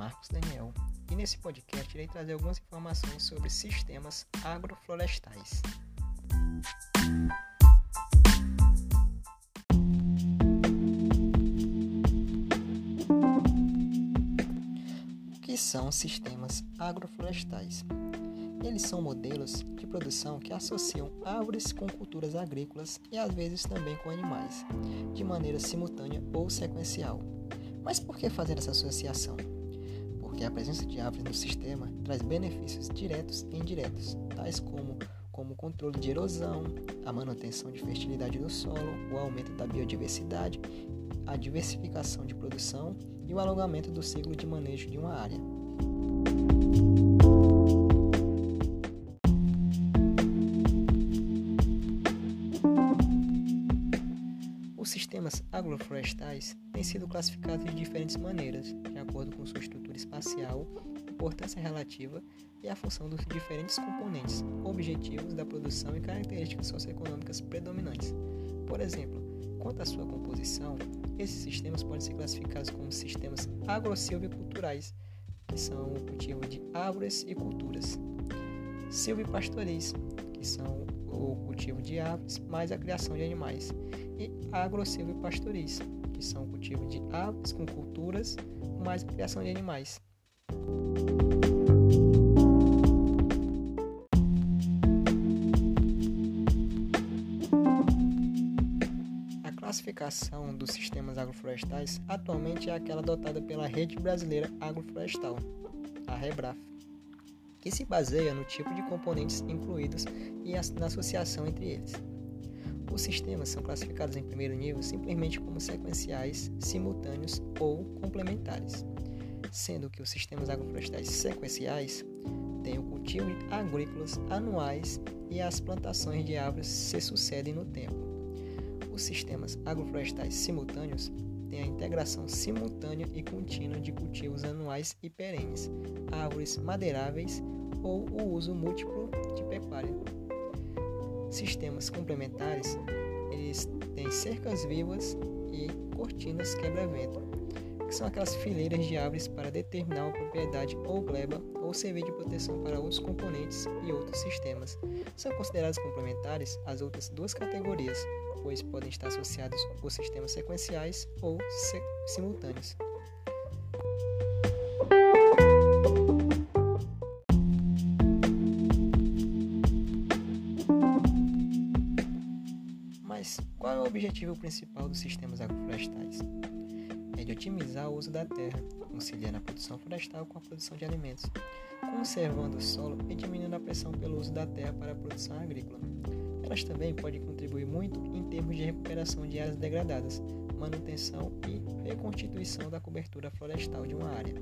Marcos Daniel e nesse podcast irei trazer algumas informações sobre sistemas agroflorestais. O que são sistemas agroflorestais? Eles são modelos de produção que associam árvores com culturas agrícolas e às vezes também com animais, de maneira simultânea ou sequencial. Mas por que fazer essa associação? Porque a presença de árvores no sistema traz benefícios diretos e indiretos, tais como como o controle de erosão, a manutenção de fertilidade do solo, o aumento da biodiversidade, a diversificação de produção e o alongamento do ciclo de manejo de uma área. Os sistemas agroflorestais têm sido classificados de diferentes maneiras, de acordo com sua estrutura espacial, importância relativa e a função dos diferentes componentes, objetivos da produção e características socioeconômicas predominantes. Por exemplo, quanto à sua composição, esses sistemas podem ser classificados como sistemas agrosilviculturais, que são o cultivo de árvores e culturas, silvipastoris, que são o cultivo de árvores mais a criação de animais, e agrosilvipastoris, que são o cultivo de árvores com culturas mais a criação de animais. A classificação dos sistemas agroflorestais atualmente é aquela adotada pela Rede Brasileira Agroflorestal, a REBRAF que se baseia no tipo de componentes incluídos e na associação entre eles. Os sistemas são classificados em primeiro nível simplesmente como sequenciais, simultâneos ou complementares, sendo que os sistemas agroflorestais sequenciais têm o cultivo agrícolas anuais e as plantações de árvores se sucedem no tempo. Os sistemas agroflorestais simultâneos tem a integração simultânea e contínua de cultivos anuais e perenes, árvores madeiráveis ou o uso múltiplo de pecuária. Sistemas complementares, eles têm cercas vivas e cortinas quebra-vento, que são aquelas fileiras de árvores para determinar uma propriedade ou gleba ou servir de proteção para outros componentes e outros sistemas. São consideradas complementares as outras duas categorias, pois podem estar associados os sistemas sequenciais ou simultâneos. Mas qual é o objetivo principal dos sistemas agroflorestais? É de otimizar o uso da terra, conciliando a produção florestal com a produção de alimentos, conservando o solo e diminuindo a pressão pelo uso da terra para a produção agrícola elas também podem contribuir muito em termos de recuperação de áreas degradadas, manutenção e reconstituição da cobertura florestal de uma área.